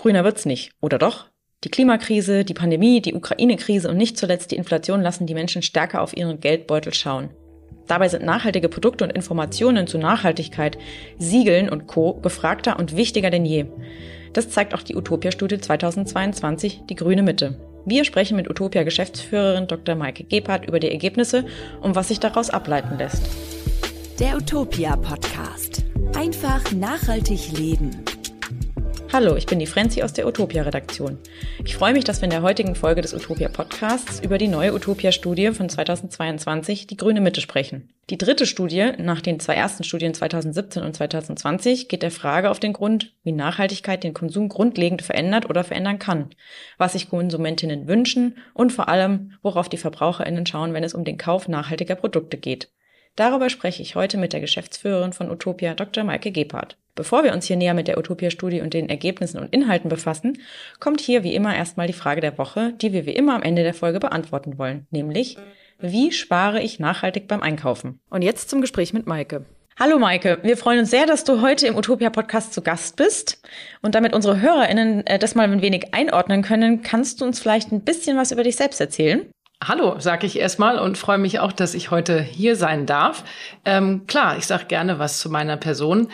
Grüner wird's nicht. Oder doch? Die Klimakrise, die Pandemie, die Ukraine-Krise und nicht zuletzt die Inflation lassen die Menschen stärker auf ihren Geldbeutel schauen. Dabei sind nachhaltige Produkte und Informationen zu Nachhaltigkeit, Siegeln und Co. gefragter und wichtiger denn je. Das zeigt auch die Utopia-Studie 2022, die grüne Mitte. Wir sprechen mit Utopia-Geschäftsführerin Dr. Maike Gebhardt über die Ergebnisse und was sich daraus ableiten lässt. Der Utopia-Podcast. Einfach nachhaltig leben. Hallo, ich bin die Frenzi aus der Utopia-Redaktion. Ich freue mich, dass wir in der heutigen Folge des Utopia-Podcasts über die neue Utopia-Studie von 2022, die grüne Mitte, sprechen. Die dritte Studie, nach den zwei ersten Studien 2017 und 2020, geht der Frage auf den Grund, wie Nachhaltigkeit den Konsum grundlegend verändert oder verändern kann, was sich Konsumentinnen wünschen und vor allem, worauf die VerbraucherInnen schauen, wenn es um den Kauf nachhaltiger Produkte geht. Darüber spreche ich heute mit der Geschäftsführerin von Utopia, Dr. Maike Gebhardt. Bevor wir uns hier näher mit der Utopia-Studie und den Ergebnissen und Inhalten befassen, kommt hier wie immer erstmal die Frage der Woche, die wir wie immer am Ende der Folge beantworten wollen, nämlich, wie spare ich nachhaltig beim Einkaufen? Und jetzt zum Gespräch mit Maike. Hallo Maike, wir freuen uns sehr, dass du heute im Utopia Podcast zu Gast bist und damit unsere Hörerinnen äh, das mal ein wenig einordnen können, kannst du uns vielleicht ein bisschen was über dich selbst erzählen? Hallo, sage ich erstmal und freue mich auch, dass ich heute hier sein darf. Ähm, klar, ich sage gerne was zu meiner Person.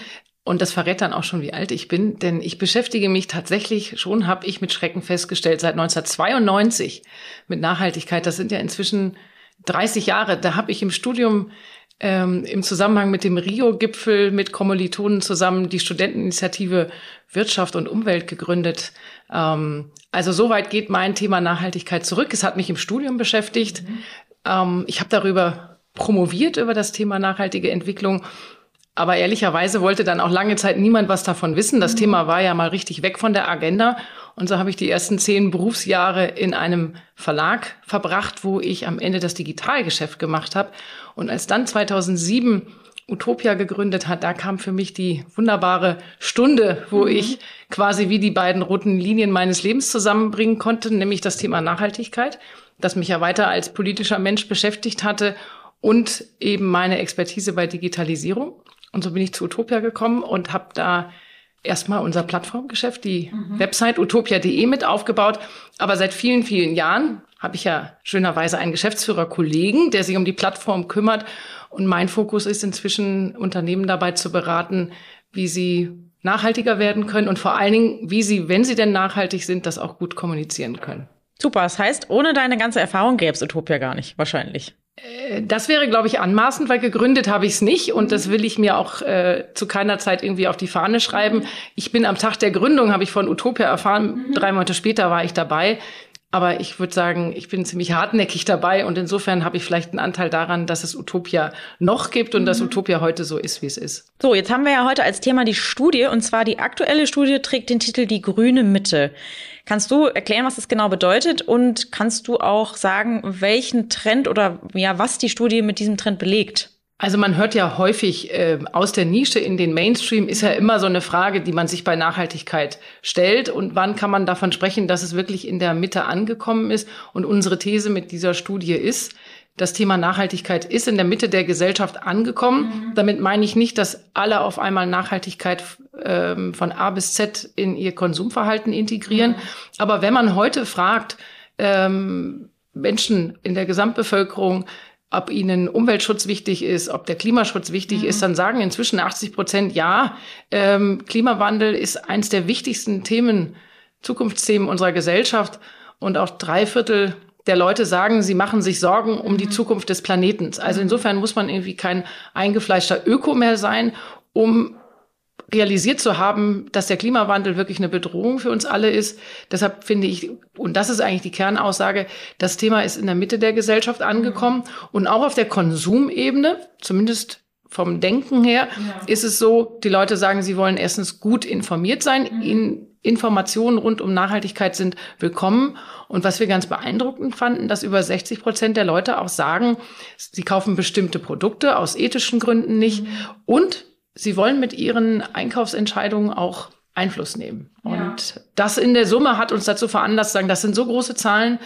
Und das verrät dann auch schon, wie alt ich bin, denn ich beschäftige mich tatsächlich schon, habe ich mit Schrecken festgestellt, seit 1992 mit Nachhaltigkeit. Das sind ja inzwischen 30 Jahre. Da habe ich im Studium ähm, im Zusammenhang mit dem Rio-Gipfel mit Kommilitonen zusammen die Studenteninitiative Wirtschaft und Umwelt gegründet. Ähm, also soweit geht mein Thema Nachhaltigkeit zurück. Es hat mich im Studium beschäftigt. Mhm. Ähm, ich habe darüber promoviert über das Thema nachhaltige Entwicklung aber ehrlicherweise wollte dann auch lange Zeit niemand was davon wissen. Das mhm. Thema war ja mal richtig weg von der Agenda. Und so habe ich die ersten zehn Berufsjahre in einem Verlag verbracht, wo ich am Ende das Digitalgeschäft gemacht habe. Und als dann 2007 Utopia gegründet hat, da kam für mich die wunderbare Stunde, wo mhm. ich quasi wie die beiden roten Linien meines Lebens zusammenbringen konnte, nämlich das Thema Nachhaltigkeit, das mich ja weiter als politischer Mensch beschäftigt hatte und eben meine Expertise bei Digitalisierung. Und so bin ich zu Utopia gekommen und habe da erstmal unser Plattformgeschäft, die mhm. Website utopia.de mit aufgebaut. Aber seit vielen, vielen Jahren habe ich ja schönerweise einen Geschäftsführerkollegen, der sich um die Plattform kümmert. Und mein Fokus ist inzwischen, Unternehmen dabei zu beraten, wie sie nachhaltiger werden können und vor allen Dingen, wie sie, wenn sie denn nachhaltig sind, das auch gut kommunizieren können. Super, das heißt, ohne deine ganze Erfahrung gäbe es Utopia gar nicht, wahrscheinlich. Äh, das wäre, glaube ich, anmaßend, weil gegründet habe ich es nicht und das will ich mir auch äh, zu keiner Zeit irgendwie auf die Fahne schreiben. Ich bin am Tag der Gründung, habe ich von Utopia erfahren, mhm. drei Monate später war ich dabei. Aber ich würde sagen, ich bin ziemlich hartnäckig dabei und insofern habe ich vielleicht einen Anteil daran, dass es Utopia noch gibt und mhm. dass Utopia heute so ist, wie es ist. So, jetzt haben wir ja heute als Thema die Studie und zwar die aktuelle Studie trägt den Titel Die grüne Mitte. Kannst du erklären, was das genau bedeutet und kannst du auch sagen, welchen Trend oder ja, was die Studie mit diesem Trend belegt? Also man hört ja häufig äh, aus der Nische in den Mainstream ist ja immer so eine Frage, die man sich bei Nachhaltigkeit stellt. Und wann kann man davon sprechen, dass es wirklich in der Mitte angekommen ist? Und unsere These mit dieser Studie ist, das Thema Nachhaltigkeit ist in der Mitte der Gesellschaft angekommen. Mhm. Damit meine ich nicht, dass alle auf einmal Nachhaltigkeit ähm, von A bis Z in ihr Konsumverhalten integrieren. Mhm. Aber wenn man heute fragt, ähm, Menschen in der Gesamtbevölkerung, ob ihnen Umweltschutz wichtig ist, ob der Klimaschutz wichtig mhm. ist, dann sagen inzwischen 80 Prozent ja. Ähm, Klimawandel ist eins der wichtigsten Themen, Zukunftsthemen unserer Gesellschaft. Und auch drei Viertel der Leute sagen, sie machen sich Sorgen um die mhm. Zukunft des Planeten. Also mhm. insofern muss man irgendwie kein eingefleischter Öko mehr sein, um realisiert zu haben, dass der Klimawandel wirklich eine Bedrohung für uns alle ist. Deshalb finde ich, und das ist eigentlich die Kernaussage, das Thema ist in der Mitte der Gesellschaft angekommen mhm. und auch auf der Konsumebene, zumindest vom Denken her, ja. ist es so, die Leute sagen, sie wollen erstens gut informiert sein, mhm. in Informationen rund um Nachhaltigkeit sind willkommen. Und was wir ganz beeindruckend fanden, dass über 60 Prozent der Leute auch sagen, sie kaufen bestimmte Produkte aus ethischen Gründen nicht mhm. und sie wollen mit ihren Einkaufsentscheidungen auch Einfluss nehmen. Ja. Und das in der Summe hat uns dazu veranlasst, sagen, das sind so große Zahlen,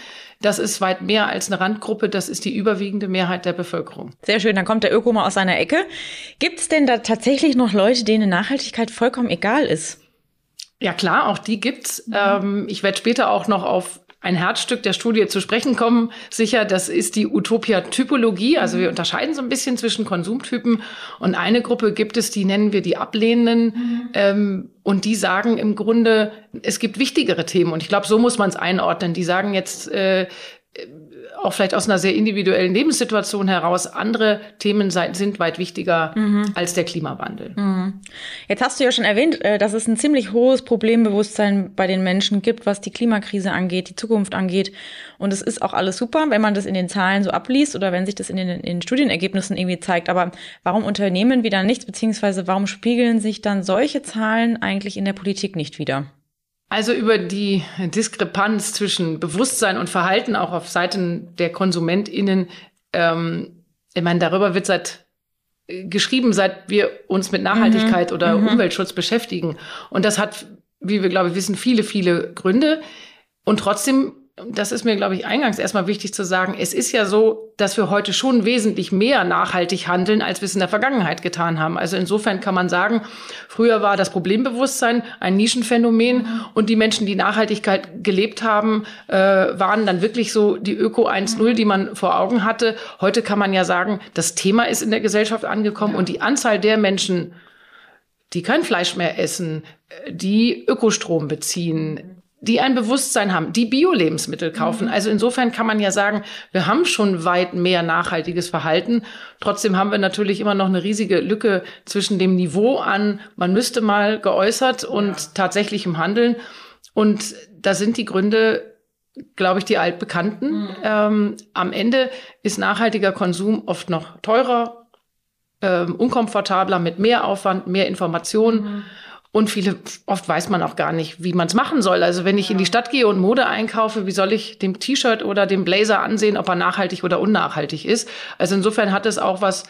das ist weit mehr als eine Randgruppe, das ist die überwiegende Mehrheit der Bevölkerung. Sehr schön, dann kommt der Öko mal aus seiner Ecke. Gibt es denn da tatsächlich noch Leute, denen Nachhaltigkeit vollkommen egal ist? Ja klar, auch die gibt's. Mhm. Ähm, ich werde später auch noch auf ein Herzstück der Studie zu sprechen kommen. Sicher, das ist die Utopia-Typologie. Also wir unterscheiden so ein bisschen zwischen Konsumtypen. Und eine Gruppe gibt es, die nennen wir die Ablehnenden. Mhm. Ähm, und die sagen im Grunde, es gibt wichtigere Themen. Und ich glaube, so muss man es einordnen. Die sagen jetzt, äh, auch vielleicht aus einer sehr individuellen Lebenssituation heraus, andere Themen sind weit wichtiger mhm. als der Klimawandel. Mhm. Jetzt hast du ja schon erwähnt, äh, dass es ein ziemlich hohes Problembewusstsein bei den Menschen gibt, was die Klimakrise angeht, die Zukunft angeht. Und es ist auch alles super, wenn man das in den Zahlen so abliest oder wenn sich das in den, in den Studienergebnissen irgendwie zeigt. Aber warum unternehmen wir dann nichts, beziehungsweise warum spiegeln sich dann solche Zahlen eigentlich in der Politik nicht wieder? Also über die Diskrepanz zwischen Bewusstsein und Verhalten auch auf Seiten der KonsumentInnen, ähm, ich meine, darüber wird seit äh, geschrieben, seit wir uns mit Nachhaltigkeit mhm. oder mhm. Umweltschutz beschäftigen. Und das hat, wie wir, glaube ich, wissen, viele, viele Gründe. Und trotzdem das ist mir, glaube ich, eingangs erstmal wichtig zu sagen, es ist ja so, dass wir heute schon wesentlich mehr nachhaltig handeln, als wir es in der Vergangenheit getan haben. Also insofern kann man sagen, früher war das Problembewusstsein ein Nischenphänomen und die Menschen, die Nachhaltigkeit gelebt haben, äh, waren dann wirklich so die Öko 1.0, die man vor Augen hatte. Heute kann man ja sagen, das Thema ist in der Gesellschaft angekommen und die Anzahl der Menschen, die kein Fleisch mehr essen, die Ökostrom beziehen, die ein Bewusstsein haben, die Bio-Lebensmittel kaufen. Mhm. Also insofern kann man ja sagen, wir haben schon weit mehr nachhaltiges Verhalten. Trotzdem haben wir natürlich immer noch eine riesige Lücke zwischen dem Niveau an, man müsste mal geäußert und ja. tatsächlichem Handeln. Und da sind die Gründe, glaube ich, die altbekannten. Mhm. Ähm, am Ende ist nachhaltiger Konsum oft noch teurer, ähm, unkomfortabler, mit mehr Aufwand, mehr Informationen. Mhm. Und viele, oft weiß man auch gar nicht, wie man es machen soll. Also wenn ich ja. in die Stadt gehe und Mode einkaufe, wie soll ich dem T-Shirt oder dem Blazer ansehen, ob er nachhaltig oder unnachhaltig ist? Also insofern hat es auch was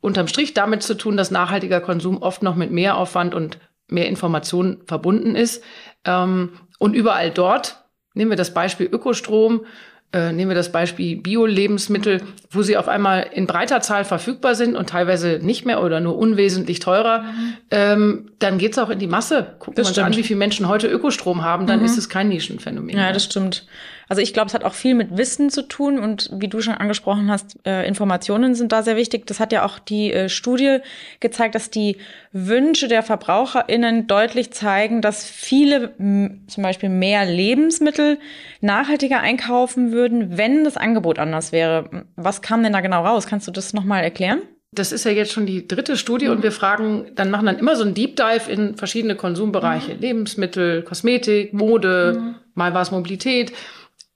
unterm Strich damit zu tun, dass nachhaltiger Konsum oft noch mit mehr Aufwand und mehr Informationen verbunden ist. Ähm, und überall dort, nehmen wir das Beispiel Ökostrom, äh, nehmen wir das Beispiel Bio-Lebensmittel, wo sie auf einmal in breiter Zahl verfügbar sind und teilweise nicht mehr oder nur unwesentlich teurer, mhm. ähm, dann geht's auch in die Masse. Gucken wir uns an, wie viele Menschen heute Ökostrom haben, dann mhm. ist es kein Nischenphänomen. Ja, das stimmt. Also ich glaube, es hat auch viel mit Wissen zu tun und wie du schon angesprochen hast, äh, Informationen sind da sehr wichtig. Das hat ja auch die äh, Studie gezeigt, dass die Wünsche der VerbraucherInnen deutlich zeigen, dass viele zum Beispiel mehr Lebensmittel nachhaltiger einkaufen würden, wenn das Angebot anders wäre. Was kam denn da genau raus? Kannst du das nochmal erklären? Das ist ja jetzt schon die dritte Studie mhm. und wir fragen, dann machen dann immer so ein Deep Dive in verschiedene Konsumbereiche. Mhm. Lebensmittel, Kosmetik, Mode, mhm. mal war es Mobilität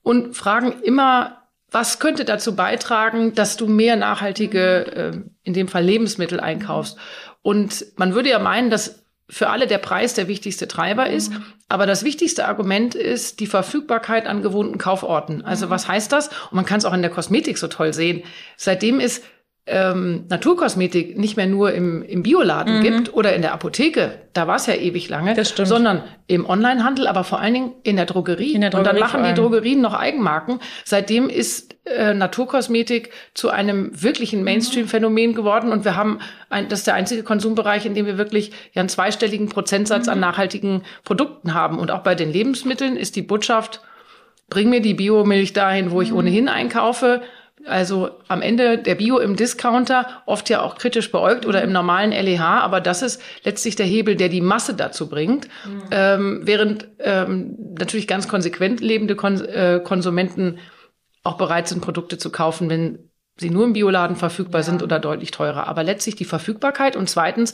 und fragen immer, was könnte dazu beitragen, dass du mehr nachhaltige, äh, in dem Fall Lebensmittel einkaufst. Und man würde ja meinen, dass für alle der Preis der wichtigste Treiber ist. Aber das wichtigste Argument ist die Verfügbarkeit an gewohnten Kauforten. Also was heißt das? Und man kann es auch in der Kosmetik so toll sehen. Seitdem ist ähm, Naturkosmetik nicht mehr nur im, im Bioladen mhm. gibt oder in der Apotheke, da war es ja ewig lange, das stimmt. sondern im Onlinehandel, aber vor allen Dingen in der Drogerie. In der Drogerie Und dann machen die Drogerien noch Eigenmarken. Seitdem ist äh, Naturkosmetik zu einem wirklichen Mainstream-Phänomen geworden und wir haben, ein, das ist der einzige Konsumbereich, in dem wir wirklich ja einen zweistelligen Prozentsatz mhm. an nachhaltigen Produkten haben. Und auch bei den Lebensmitteln ist die Botschaft, bring mir die Biomilch dahin, wo ich mhm. ohnehin einkaufe also am Ende der Bio im Discounter, oft ja auch kritisch beäugt oder im normalen LEH, aber das ist letztlich der Hebel, der die Masse dazu bringt. Mhm. Ähm, während ähm, natürlich ganz konsequent lebende Kon äh, Konsumenten auch bereit sind, Produkte zu kaufen, wenn sie nur im Bioladen verfügbar ja. sind oder deutlich teurer. Aber letztlich die Verfügbarkeit und zweitens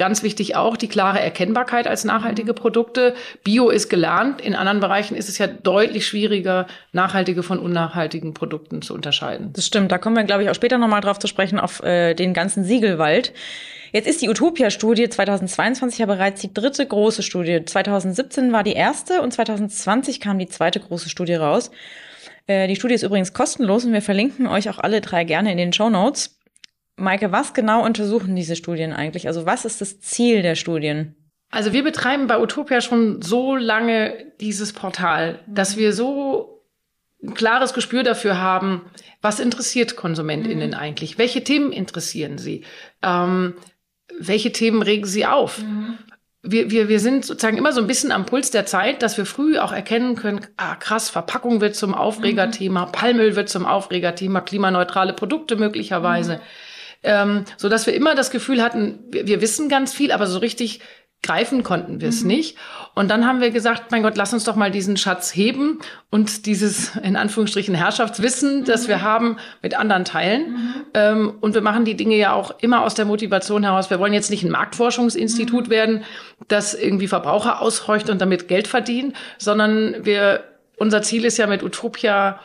Ganz wichtig auch die klare Erkennbarkeit als nachhaltige Produkte. Bio ist gelernt. In anderen Bereichen ist es ja deutlich schwieriger, nachhaltige von unnachhaltigen Produkten zu unterscheiden. Das stimmt. Da kommen wir, glaube ich, auch später nochmal drauf zu sprechen, auf äh, den ganzen Siegelwald. Jetzt ist die Utopia-Studie 2022 ja bereits die dritte große Studie. 2017 war die erste und 2020 kam die zweite große Studie raus. Äh, die Studie ist übrigens kostenlos und wir verlinken euch auch alle drei gerne in den Show Notes. Maike, was genau untersuchen diese Studien eigentlich? Also was ist das Ziel der Studien? Also wir betreiben bei Utopia schon so lange dieses Portal, dass wir so ein klares Gespür dafür haben, was interessiert KonsumentInnen mhm. eigentlich? Welche Themen interessieren sie? Ähm, welche Themen regen sie auf? Mhm. wir, wir, wir sind sozusagen immer so ein bisschen am Puls der Zeit, dass wir früh auch erkennen können, ah krass, Verpackung wird zum Aufregerthema, mhm. Palmöl wird zum Aufregerthema, klimaneutrale Produkte möglicherweise. Ähm, so dass wir immer das Gefühl hatten, wir, wir wissen ganz viel, aber so richtig greifen konnten wir es mhm. nicht. Und dann haben wir gesagt, mein Gott, lass uns doch mal diesen Schatz heben und dieses in Anführungsstrichen Herrschaftswissen, mhm. das wir haben, mit anderen teilen. Mhm. Ähm, und wir machen die Dinge ja auch immer aus der Motivation heraus. Wir wollen jetzt nicht ein Marktforschungsinstitut mhm. werden, das irgendwie Verbraucher aushorcht und damit Geld verdient, sondern wir, unser Ziel ist ja mit Utopia,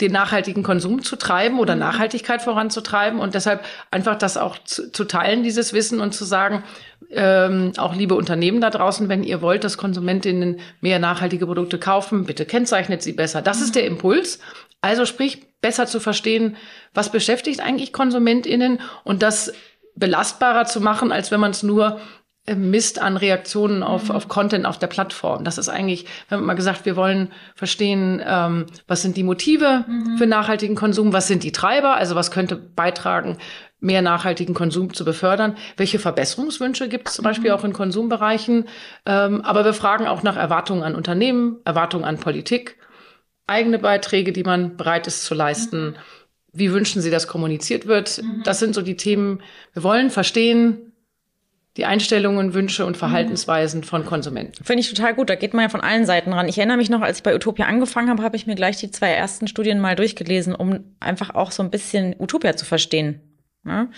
den nachhaltigen Konsum zu treiben oder mhm. Nachhaltigkeit voranzutreiben und deshalb einfach das auch zu, zu teilen, dieses Wissen und zu sagen, ähm, auch liebe Unternehmen da draußen, wenn ihr wollt, dass Konsumentinnen mehr nachhaltige Produkte kaufen, bitte kennzeichnet sie besser. Das ist der Impuls. Also sprich, besser zu verstehen, was beschäftigt eigentlich Konsumentinnen und das belastbarer zu machen, als wenn man es nur misst an Reaktionen auf, mhm. auf Content auf der Plattform. Das ist eigentlich, wir haben mal gesagt, wir wollen verstehen, ähm, was sind die Motive mhm. für nachhaltigen Konsum, was sind die Treiber, also was könnte beitragen, mehr nachhaltigen Konsum zu befördern. Welche Verbesserungswünsche gibt es zum Beispiel mhm. auch in Konsumbereichen? Ähm, aber wir fragen auch nach Erwartungen an Unternehmen, Erwartungen an Politik, eigene Beiträge, die man bereit ist zu leisten. Mhm. Wie wünschen Sie, dass kommuniziert wird? Mhm. Das sind so die Themen. Wir wollen verstehen, die Einstellungen, Wünsche und Verhaltensweisen von Konsumenten. Finde ich total gut. Da geht man ja von allen Seiten ran. Ich erinnere mich noch, als ich bei Utopia angefangen habe, habe ich mir gleich die zwei ersten Studien mal durchgelesen, um einfach auch so ein bisschen Utopia zu verstehen. Ja.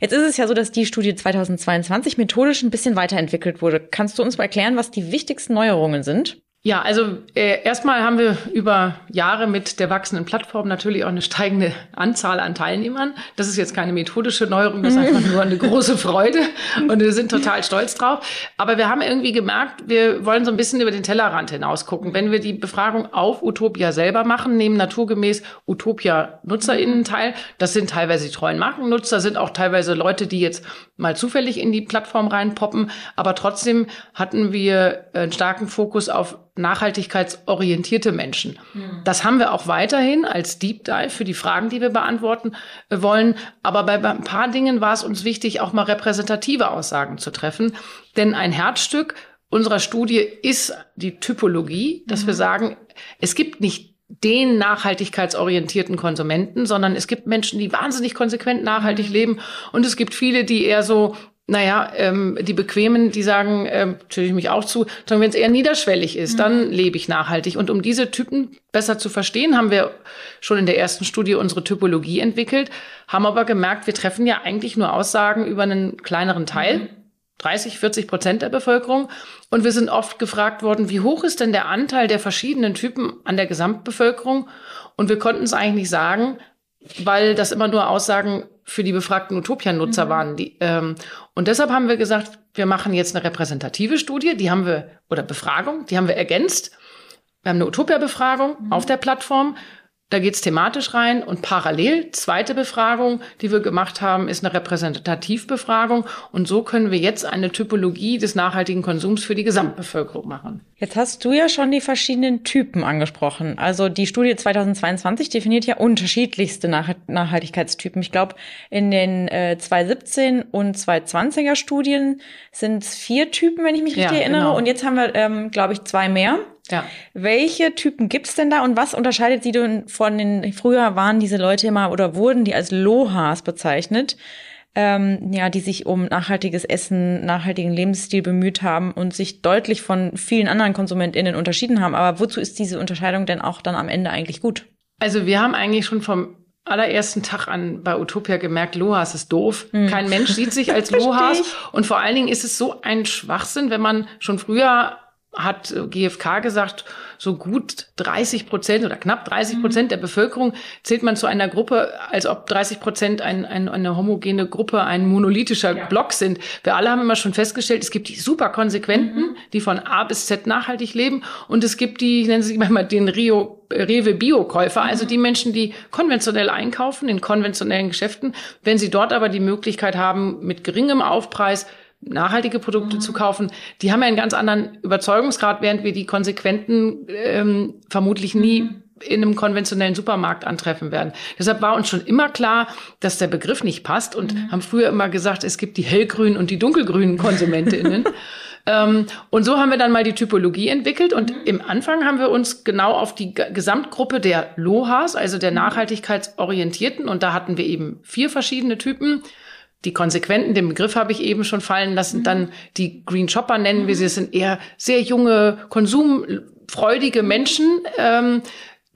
Jetzt ist es ja so, dass die Studie 2022 methodisch ein bisschen weiterentwickelt wurde. Kannst du uns mal erklären, was die wichtigsten Neuerungen sind? Ja, also äh, erstmal haben wir über Jahre mit der wachsenden Plattform natürlich auch eine steigende Anzahl an Teilnehmern. Das ist jetzt keine methodische Neuerung, das ist einfach nur eine große Freude und wir sind total stolz drauf. Aber wir haben irgendwie gemerkt, wir wollen so ein bisschen über den Tellerrand hinaus gucken. Wenn wir die Befragung auf Utopia selber machen, nehmen naturgemäß Utopia-NutzerInnen teil. Das sind teilweise die treuen Markennutzer, sind auch teilweise Leute, die jetzt mal zufällig in die Plattform reinpoppen. Aber trotzdem hatten wir einen starken Fokus auf nachhaltigkeitsorientierte Menschen. Das haben wir auch weiterhin als Deep Dive für die Fragen, die wir beantworten äh, wollen. Aber bei ein paar Dingen war es uns wichtig, auch mal repräsentative Aussagen zu treffen. Denn ein Herzstück unserer Studie ist die Typologie, dass mhm. wir sagen, es gibt nicht den nachhaltigkeitsorientierten Konsumenten, sondern es gibt Menschen, die wahnsinnig konsequent nachhaltig leben und es gibt viele, die eher so naja, ähm, die Bequemen, die sagen, ähm, natürlich mich auch zu, sondern wenn es eher niederschwellig ist, mhm. dann lebe ich nachhaltig. Und um diese Typen besser zu verstehen, haben wir schon in der ersten Studie unsere Typologie entwickelt, haben aber gemerkt, wir treffen ja eigentlich nur Aussagen über einen kleineren Teil. Mhm. 30, 40 Prozent der Bevölkerung. Und wir sind oft gefragt worden, wie hoch ist denn der Anteil der verschiedenen Typen an der Gesamtbevölkerung? Und wir konnten es eigentlich nicht sagen, weil das immer nur Aussagen für die befragten Utopia-Nutzer mhm. waren. Die, ähm, und deshalb haben wir gesagt, wir machen jetzt eine repräsentative Studie, die haben wir, oder Befragung, die haben wir ergänzt. Wir haben eine Utopia-Befragung mhm. auf der Plattform da geht's thematisch rein und parallel, zweite Befragung, die wir gemacht haben, ist eine Repräsentativbefragung und so können wir jetzt eine Typologie des nachhaltigen Konsums für die Gesamtbevölkerung machen. Jetzt hast du ja schon die verschiedenen Typen angesprochen. Also die Studie 2022 definiert ja unterschiedlichste Nach Nachhaltigkeitstypen. Ich glaube, in den äh, 2017 und 2020er Studien sind es vier Typen, wenn ich mich richtig ja, erinnere. Genau. Und jetzt haben wir, ähm, glaube ich, zwei mehr. Ja. Welche Typen gibt's denn da und was unterscheidet sie denn von den, früher waren diese Leute immer oder wurden die als Lohas bezeichnet, ähm, ja, die sich um nachhaltiges Essen, nachhaltigen Lebensstil bemüht haben und sich deutlich von vielen anderen KonsumentInnen unterschieden haben. Aber wozu ist diese Unterscheidung denn auch dann am Ende eigentlich gut? Also wir haben eigentlich schon vom allerersten Tag an bei Utopia gemerkt, Lohas ist doof. Hm. Kein Mensch sieht sich als Lohas. Und vor allen Dingen ist es so ein Schwachsinn, wenn man schon früher hat GfK gesagt, so gut 30 Prozent oder knapp 30 Prozent mhm. der Bevölkerung zählt man zu einer Gruppe, als ob 30 Prozent ein, ein, eine homogene Gruppe, ein monolithischer ja. Block sind. Wir alle haben immer schon festgestellt, es gibt die super konsequenten, mhm. die von A bis Z nachhaltig leben und es gibt die, ich nenne sie manchmal den Rio, Rewe Biokäufer, also mhm. also die Menschen, die konventionell einkaufen in konventionellen Geschäften. Wenn sie dort aber die Möglichkeit haben, mit geringem Aufpreis nachhaltige Produkte mhm. zu kaufen, die haben ja einen ganz anderen Überzeugungsgrad, während wir die Konsequenten ähm, vermutlich nie mhm. in einem konventionellen Supermarkt antreffen werden. Deshalb war uns schon immer klar, dass der Begriff nicht passt und mhm. haben früher immer gesagt, es gibt die hellgrünen und die dunkelgrünen KonsumentInnen. Ähm, und so haben wir dann mal die Typologie entwickelt und mhm. im Anfang haben wir uns genau auf die Gesamtgruppe der LOHAs, also der mhm. nachhaltigkeitsorientierten, und da hatten wir eben vier verschiedene Typen. Die Konsequenten, den Begriff habe ich eben schon fallen lassen. Mhm. Dann die Green Shopper nennen wir sie. Das sind eher sehr junge, konsumfreudige Menschen, ähm,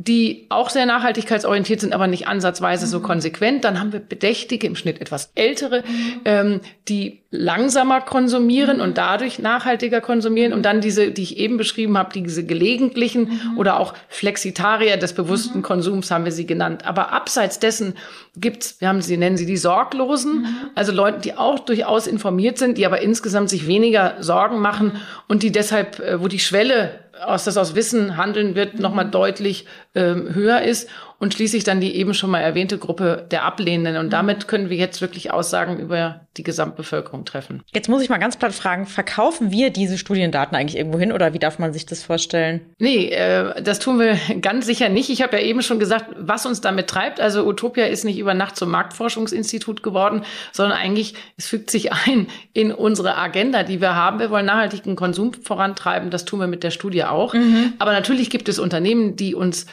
die auch sehr nachhaltigkeitsorientiert sind, aber nicht ansatzweise so mhm. konsequent. Dann haben wir Bedächtige, im Schnitt etwas ältere, mhm. ähm, die langsamer konsumieren mhm. und dadurch nachhaltiger konsumieren. Und dann diese, die ich eben beschrieben habe, diese gelegentlichen oder auch Flexitarier des bewussten. Konsums haben wir sie genannt. Aber abseits dessen gibt's, wir haben sie, nennen sie die Sorglosen, also Leute, die auch durchaus informiert sind, die aber insgesamt sich weniger Sorgen machen und die deshalb, äh, wo die Schwelle aus das aus Wissen handeln wird, nochmal deutlich ähm, höher ist und schließlich dann die eben schon mal erwähnte Gruppe der Ablehnenden. Und damit können wir jetzt wirklich Aussagen über die Gesamtbevölkerung treffen. Jetzt muss ich mal ganz platt fragen, verkaufen wir diese Studiendaten eigentlich irgendwo hin oder wie darf man sich das vorstellen? Nee, äh, das tun wir ganz sicher nicht. Ich habe ja eben schon gesagt, was uns damit treibt. Also Utopia ist nicht über Nacht zum Marktforschungsinstitut geworden, sondern eigentlich, es fügt sich ein in unsere Agenda, die wir haben. Wir wollen nachhaltigen Konsum vorantreiben. Das tun wir mit der Studie auch. Mhm. Aber natürlich gibt es Unternehmen, die uns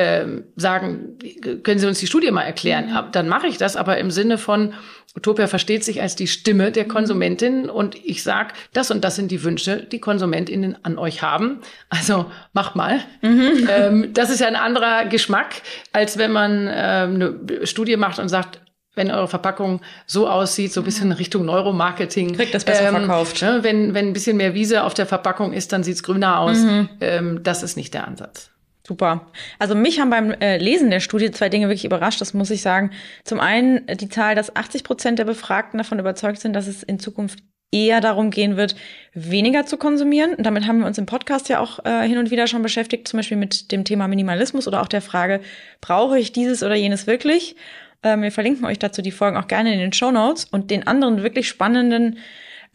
ähm, sagen, können Sie uns die Studie mal erklären? Mhm. Dann mache ich das, aber im Sinne von, Utopia versteht sich als die Stimme der mhm. Konsumentin und ich sage, das und das sind die Wünsche, die KonsumentInnen an euch haben. Also macht mal. Mhm. Ähm, das ist ja ein anderer Geschmack, als wenn man ähm, eine Studie macht und sagt, wenn eure Verpackung so aussieht, so ein bisschen Richtung Neuromarketing. Kriegt das besser ähm, verkauft. Ne, wenn, wenn ein bisschen mehr Wiese auf der Verpackung ist, dann sieht's grüner aus. Mhm. Ähm, das ist nicht der Ansatz. Super. Also mich haben beim äh, Lesen der Studie zwei Dinge wirklich überrascht, das muss ich sagen. Zum einen die Zahl, dass 80 Prozent der Befragten davon überzeugt sind, dass es in Zukunft eher darum gehen wird, weniger zu konsumieren. Und damit haben wir uns im Podcast ja auch äh, hin und wieder schon beschäftigt, zum Beispiel mit dem Thema Minimalismus oder auch der Frage, brauche ich dieses oder jenes wirklich? Ähm, wir verlinken euch dazu die Folgen auch gerne in den Show Notes und den anderen wirklich spannenden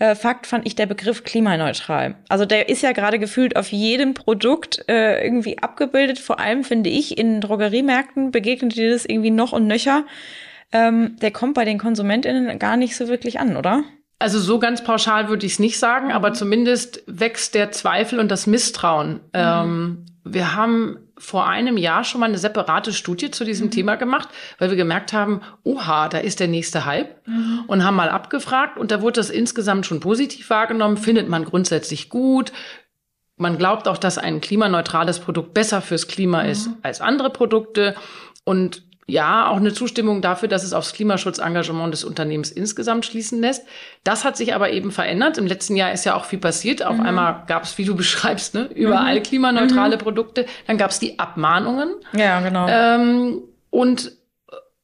äh, Fakt fand ich der Begriff klimaneutral. Also der ist ja gerade gefühlt auf jedem Produkt äh, irgendwie abgebildet. Vor allem finde ich, in Drogeriemärkten begegnet dir das irgendwie noch und nöcher. Ähm, der kommt bei den KonsumentInnen gar nicht so wirklich an, oder? Also so ganz pauschal würde ich es nicht sagen, aber zumindest wächst der Zweifel und das Misstrauen. Mhm. Ähm, wir haben vor einem Jahr schon mal eine separate Studie zu diesem mhm. Thema gemacht, weil wir gemerkt haben, oha, da ist der nächste Hype mhm. und haben mal abgefragt und da wurde das insgesamt schon positiv wahrgenommen, findet man grundsätzlich gut. Man glaubt auch, dass ein klimaneutrales Produkt besser fürs Klima mhm. ist als andere Produkte und ja, auch eine Zustimmung dafür, dass es aufs Klimaschutzengagement des Unternehmens insgesamt schließen lässt. Das hat sich aber eben verändert. Im letzten Jahr ist ja auch viel passiert. Auf mhm. einmal gab es, wie du beschreibst, ne, überall mhm. klimaneutrale mhm. Produkte. Dann gab es die Abmahnungen. Ja, genau. Ähm, und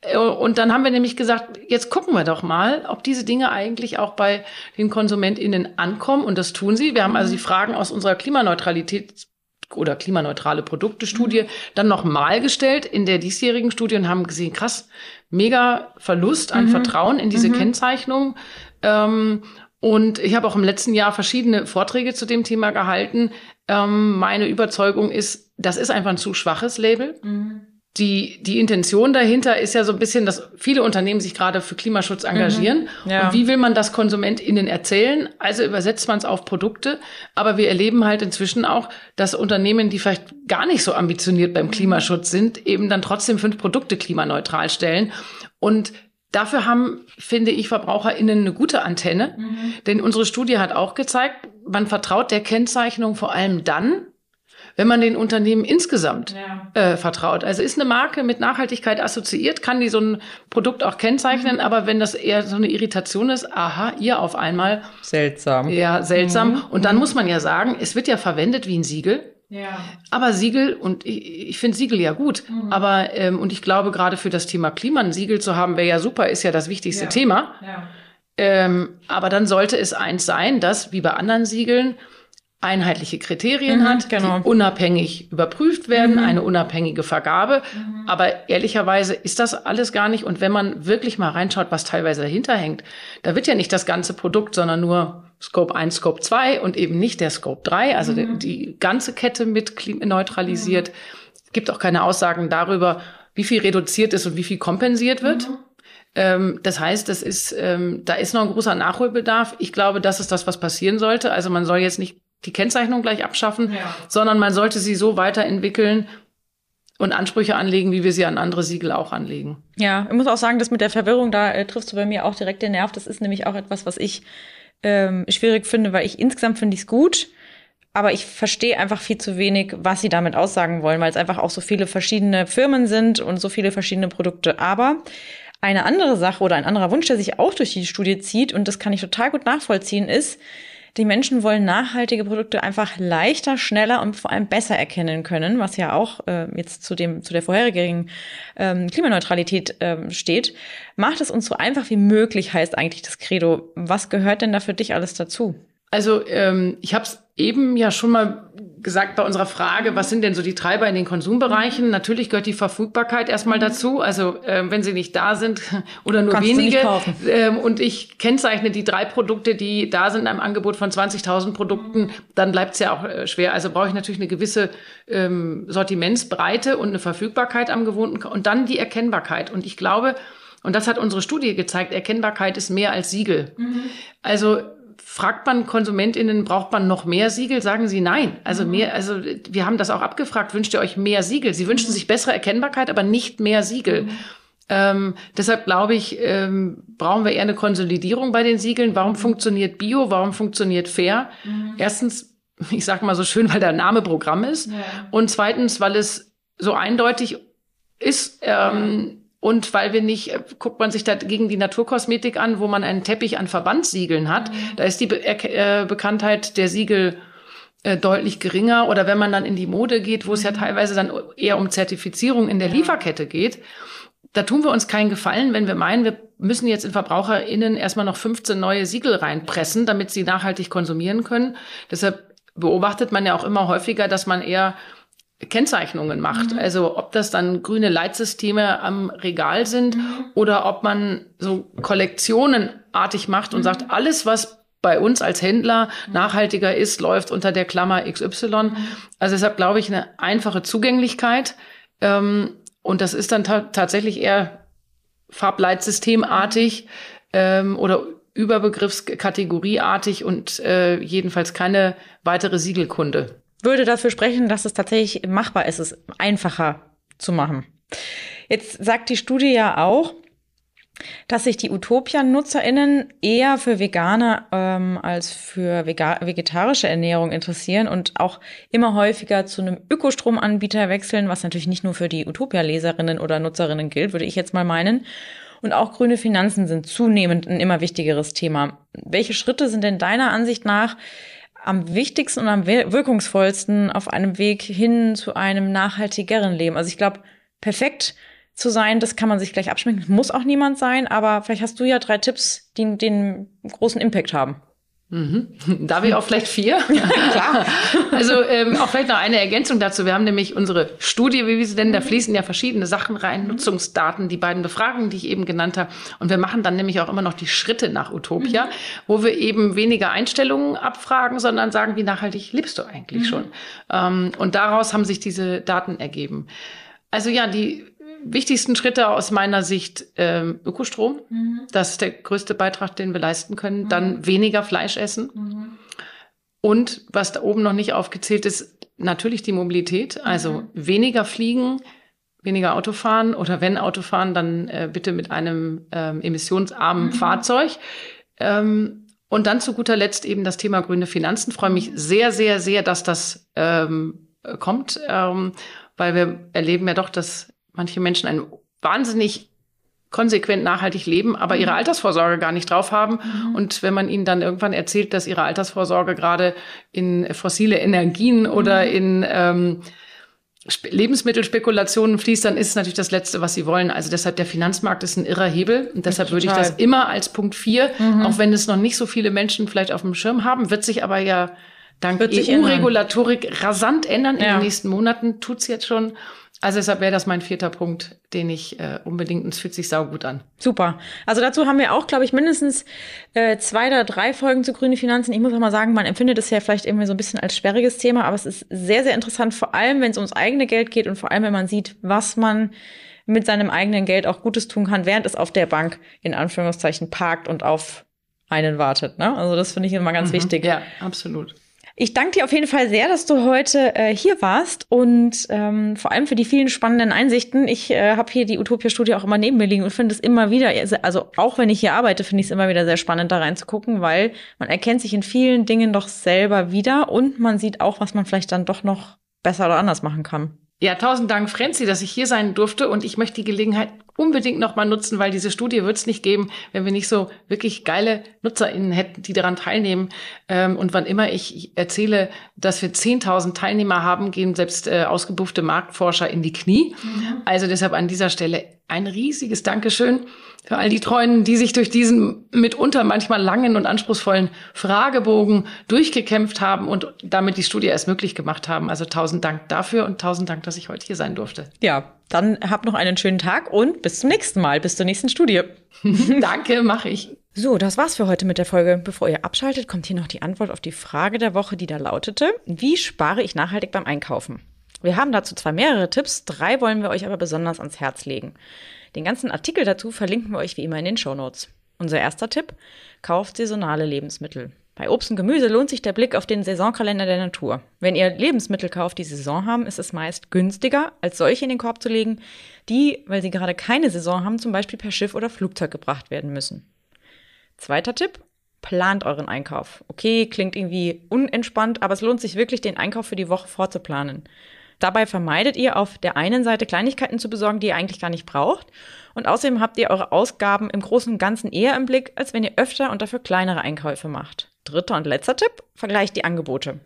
äh, und dann haben wir nämlich gesagt, jetzt gucken wir doch mal, ob diese Dinge eigentlich auch bei den KonsumentInnen ankommen. Und das tun sie. Wir haben also die Fragen aus unserer Klimaneutralität oder klimaneutrale Produkte-Studie dann nochmal gestellt in der diesjährigen Studie und haben gesehen, krass, mega Verlust an mhm. Vertrauen in diese mhm. Kennzeichnung. Ähm, und ich habe auch im letzten Jahr verschiedene Vorträge zu dem Thema gehalten. Ähm, meine Überzeugung ist, das ist einfach ein zu schwaches Label. Mhm die, die Intention dahinter ist ja so ein bisschen, dass viele Unternehmen sich gerade für Klimaschutz engagieren. Mhm, ja. Und wie will man das KonsumentInnen erzählen? Also übersetzt man es auf Produkte. Aber wir erleben halt inzwischen auch, dass Unternehmen, die vielleicht gar nicht so ambitioniert beim Klimaschutz sind, eben dann trotzdem fünf Produkte klimaneutral stellen. Und Dafür haben, finde ich, VerbraucherInnen eine gute Antenne. Mhm. Denn unsere Studie hat auch gezeigt, man vertraut der Kennzeichnung vor allem dann, wenn man den Unternehmen insgesamt ja. äh, vertraut. Also ist eine Marke mit Nachhaltigkeit assoziiert, kann die so ein Produkt auch kennzeichnen, mhm. aber wenn das eher so eine Irritation ist, aha, ihr auf einmal. Seltsam. Ja, seltsam. Mhm. Und dann muss man ja sagen, es wird ja verwendet wie ein Siegel. Ja. Aber Siegel, und ich, ich finde Siegel ja gut, mhm. aber, ähm, und ich glaube, gerade für das Thema Klima ein Siegel zu haben, wäre ja super, ist ja das wichtigste ja. Thema. Ja. Ähm, aber dann sollte es eins sein, dass, wie bei anderen Siegeln, einheitliche Kriterien mhm, hat, genau. die unabhängig überprüft werden, mhm. eine unabhängige Vergabe. Mhm. Aber ehrlicherweise ist das alles gar nicht. Und wenn man wirklich mal reinschaut, was teilweise dahinter hängt, da wird ja nicht das ganze Produkt, sondern nur Scope 1, Scope 2 und eben nicht der Scope 3, also die, mhm. die, ganze Kette mit neutralisiert. Es mhm. gibt auch keine Aussagen darüber, wie viel reduziert ist und wie viel kompensiert wird. Mhm. Ähm, das heißt, das ist, ähm, da ist noch ein großer Nachholbedarf. Ich glaube, das ist das, was passieren sollte. Also man soll jetzt nicht die Kennzeichnung gleich abschaffen, ja. sondern man sollte sie so weiterentwickeln, und Ansprüche anlegen, wie wir sie an andere Siegel auch anlegen. Ja, ich muss auch sagen, das mit der Verwirrung, da äh, triffst du bei mir auch direkt den Nerv. Das ist nämlich auch etwas, was ich ähm, schwierig finde, weil ich insgesamt finde ich es gut, aber ich verstehe einfach viel zu wenig, was sie damit aussagen wollen, weil es einfach auch so viele verschiedene Firmen sind und so viele verschiedene Produkte. Aber eine andere Sache oder ein anderer Wunsch, der sich auch durch die Studie zieht, und das kann ich total gut nachvollziehen, ist, die Menschen wollen nachhaltige Produkte einfach leichter, schneller und vor allem besser erkennen können, was ja auch äh, jetzt zu dem zu der vorherigen ähm, Klimaneutralität ähm, steht. Macht es uns so einfach wie möglich, heißt eigentlich das Credo. Was gehört denn da für dich alles dazu? Also ähm, ich habe es eben ja schon mal gesagt bei unserer Frage, was sind denn so die Treiber in den Konsumbereichen? Natürlich gehört die Verfügbarkeit erstmal dazu. Also ähm, wenn sie nicht da sind oder nur Kannst wenige. Ähm, und ich kennzeichne die drei Produkte, die da sind in einem Angebot von 20.000 Produkten, dann bleibt es ja auch äh, schwer. Also brauche ich natürlich eine gewisse ähm, Sortimentsbreite und eine Verfügbarkeit am gewohnten und dann die Erkennbarkeit. Und ich glaube, und das hat unsere Studie gezeigt, Erkennbarkeit ist mehr als Siegel. Mhm. Also fragt man KonsumentInnen, braucht man noch mehr Siegel? Sagen sie nein. Also mhm. mehr, also wir haben das auch abgefragt, wünscht ihr euch mehr Siegel? Sie wünschen mhm. sich bessere Erkennbarkeit, aber nicht mehr Siegel. Mhm. Ähm, deshalb glaube ich, ähm, brauchen wir eher eine Konsolidierung bei den Siegeln. Warum mhm. funktioniert Bio? Warum funktioniert Fair? Mhm. Erstens, ich sage mal so schön, weil der Name Programm ist. Ja. Und zweitens, weil es so eindeutig ist, ähm, und weil wir nicht, äh, guckt man sich da gegen die Naturkosmetik an, wo man einen Teppich an Verbandssiegeln hat, mhm. da ist die Be äh, Bekanntheit der Siegel äh, deutlich geringer. Oder wenn man dann in die Mode geht, wo mhm. es ja mhm. teilweise dann eher um Zertifizierung in der ja. Lieferkette geht, da tun wir uns keinen Gefallen, wenn wir meinen, wir müssen jetzt in VerbraucherInnen erstmal noch 15 neue Siegel reinpressen, damit sie nachhaltig konsumieren können. Deshalb beobachtet man ja auch immer häufiger, dass man eher Kennzeichnungen macht. Mhm. Also ob das dann grüne Leitsysteme am Regal sind mhm. oder ob man so Kollektionenartig macht und mhm. sagt, alles, was bei uns als Händler mhm. nachhaltiger ist, läuft unter der Klammer XY. Mhm. Also deshalb glaube ich eine einfache Zugänglichkeit. Ähm, und das ist dann ta tatsächlich eher Farbleitsystemartig ähm, oder Überbegriffskategorieartig und äh, jedenfalls keine weitere Siegelkunde würde dafür sprechen, dass es tatsächlich machbar ist, es einfacher zu machen. Jetzt sagt die Studie ja auch, dass sich die Utopia-NutzerInnen eher für vegane ähm, als für vegetarische Ernährung interessieren und auch immer häufiger zu einem Ökostromanbieter wechseln, was natürlich nicht nur für die Utopia-Leserinnen oder Nutzerinnen gilt, würde ich jetzt mal meinen. Und auch grüne Finanzen sind zunehmend ein immer wichtigeres Thema. Welche Schritte sind denn deiner Ansicht nach am wichtigsten und am wirkungsvollsten auf einem Weg hin zu einem nachhaltigeren Leben? Also ich glaube, perfekt zu sein, das kann man sich gleich abschminken, muss auch niemand sein, aber vielleicht hast du ja drei Tipps, die den großen Impact haben. Mhm. Darf ich auch vielleicht vier? Klar. Also ähm, auch vielleicht noch eine Ergänzung dazu. Wir haben nämlich unsere Studie, wie wir sie nennen, da fließen ja verschiedene Sachen rein, Nutzungsdaten, die beiden Befragungen, die ich eben genannt habe. Und wir machen dann nämlich auch immer noch die Schritte nach Utopia, mhm. wo wir eben weniger Einstellungen abfragen, sondern sagen, wie nachhaltig lebst du eigentlich mhm. schon? Ähm, und daraus haben sich diese Daten ergeben. Also ja, die wichtigsten Schritte aus meiner Sicht ähm, Ökostrom. Mhm. Das ist der größte Beitrag, den wir leisten können. Mhm. Dann weniger Fleisch essen. Mhm. Und was da oben noch nicht aufgezählt ist, natürlich die Mobilität. Also mhm. weniger fliegen, weniger Autofahren oder wenn Autofahren, dann äh, bitte mit einem ähm, emissionsarmen mhm. Fahrzeug. Ähm, und dann zu guter Letzt eben das Thema grüne Finanzen. Ich freue mich sehr, sehr, sehr, dass das ähm, kommt, ähm, weil wir erleben ja doch, dass manche Menschen ein wahnsinnig konsequent nachhaltig leben, aber ihre mhm. Altersvorsorge gar nicht drauf haben. Mhm. Und wenn man ihnen dann irgendwann erzählt, dass ihre Altersvorsorge gerade in fossile Energien mhm. oder in ähm, Lebensmittelspekulationen fließt, dann ist es natürlich das Letzte, was sie wollen. Also deshalb der Finanzmarkt ist ein irrer Hebel. Und deshalb würde ich das immer als Punkt vier, mhm. auch wenn es noch nicht so viele Menschen vielleicht auf dem Schirm haben, wird sich aber ja dank EU-Regulatorik rasant ändern in ja. den nächsten Monaten, tut's jetzt schon. Also deshalb wäre das mein vierter Punkt, den ich äh, unbedingt, und es fühlt sich saugut an. Super. Also dazu haben wir auch, glaube ich, mindestens äh, zwei oder drei Folgen zu grüne Finanzen. Ich muss auch mal sagen, man empfindet es ja vielleicht irgendwie so ein bisschen als sperriges Thema, aber es ist sehr, sehr interessant, vor allem, wenn es ums eigene Geld geht und vor allem, wenn man sieht, was man mit seinem eigenen Geld auch Gutes tun kann, während es auf der Bank in Anführungszeichen parkt und auf einen wartet. Ne? Also das finde ich immer ganz mhm. wichtig. Ja, absolut. Ich danke dir auf jeden Fall sehr, dass du heute äh, hier warst und ähm, vor allem für die vielen spannenden Einsichten. Ich äh, habe hier die Utopia-Studie auch immer neben mir liegen und finde es immer wieder, also auch wenn ich hier arbeite, finde ich es immer wieder sehr spannend, da reinzugucken, weil man erkennt sich in vielen Dingen doch selber wieder und man sieht auch, was man vielleicht dann doch noch besser oder anders machen kann. Ja, tausend Dank, Frenzi, dass ich hier sein durfte und ich möchte die Gelegenheit unbedingt nochmal nutzen, weil diese Studie wird es nicht geben, wenn wir nicht so wirklich geile NutzerInnen hätten, die daran teilnehmen. Ähm, und wann immer ich erzähle, dass wir 10.000 Teilnehmer haben, gehen selbst äh, ausgebuffte Marktforscher in die Knie. Mhm. Also deshalb an dieser Stelle ein riesiges Dankeschön für all die Treuen, die sich durch diesen mitunter manchmal langen und anspruchsvollen Fragebogen durchgekämpft haben und damit die Studie erst möglich gemacht haben. Also tausend Dank dafür und tausend Dank, dass ich heute hier sein durfte. Ja, dann habt noch einen schönen Tag und bis zum nächsten Mal, bis zur nächsten Studie. Danke, mache ich. So, das war's für heute mit der Folge. Bevor ihr abschaltet, kommt hier noch die Antwort auf die Frage der Woche, die da lautete: Wie spare ich nachhaltig beim Einkaufen? Wir haben dazu zwar mehrere Tipps, drei wollen wir euch aber besonders ans Herz legen. Den ganzen Artikel dazu verlinken wir euch wie immer in den Show Notes. Unser erster Tipp: Kauft saisonale Lebensmittel. Bei Obst und Gemüse lohnt sich der Blick auf den Saisonkalender der Natur. Wenn ihr Lebensmittel kauft, die Saison haben, ist es meist günstiger, als solche in den Korb zu legen, die, weil sie gerade keine Saison haben, zum Beispiel per Schiff oder Flugzeug gebracht werden müssen. Zweiter Tipp, plant euren Einkauf. Okay, klingt irgendwie unentspannt, aber es lohnt sich wirklich, den Einkauf für die Woche vorzuplanen. Dabei vermeidet ihr auf der einen Seite Kleinigkeiten zu besorgen, die ihr eigentlich gar nicht braucht. Und außerdem habt ihr eure Ausgaben im Großen und Ganzen eher im Blick, als wenn ihr öfter und dafür kleinere Einkäufe macht. Dritter und letzter Tipp, vergleicht die Angebote.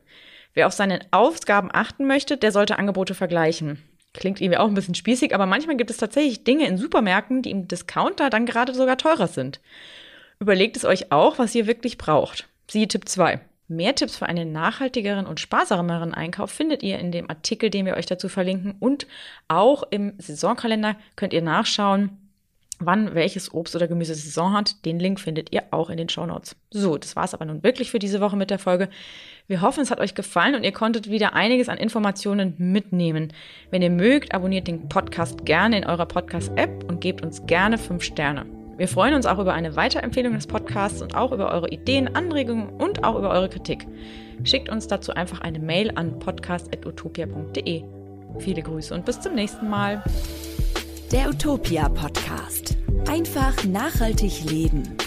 Wer auf seine Ausgaben achten möchte, der sollte Angebote vergleichen. Klingt irgendwie auch ein bisschen spießig, aber manchmal gibt es tatsächlich Dinge in Supermärkten, die im Discounter dann gerade sogar teurer sind. Überlegt es euch auch, was ihr wirklich braucht. Siehe Tipp 2. Mehr Tipps für einen nachhaltigeren und sparsameren Einkauf findet ihr in dem Artikel, den wir euch dazu verlinken. Und auch im Saisonkalender könnt ihr nachschauen, wann welches Obst oder Gemüse Saison hat. Den Link findet ihr auch in den Show Notes. So, das war es aber nun wirklich für diese Woche mit der Folge. Wir hoffen, es hat euch gefallen und ihr konntet wieder einiges an Informationen mitnehmen. Wenn ihr mögt, abonniert den Podcast gerne in eurer Podcast-App und gebt uns gerne 5 Sterne. Wir freuen uns auch über eine Weiterempfehlung des Podcasts und auch über eure Ideen, Anregungen und auch über eure Kritik. Schickt uns dazu einfach eine Mail an podcast.utopia.de. Viele Grüße und bis zum nächsten Mal. Der Utopia Podcast. Einfach nachhaltig leben.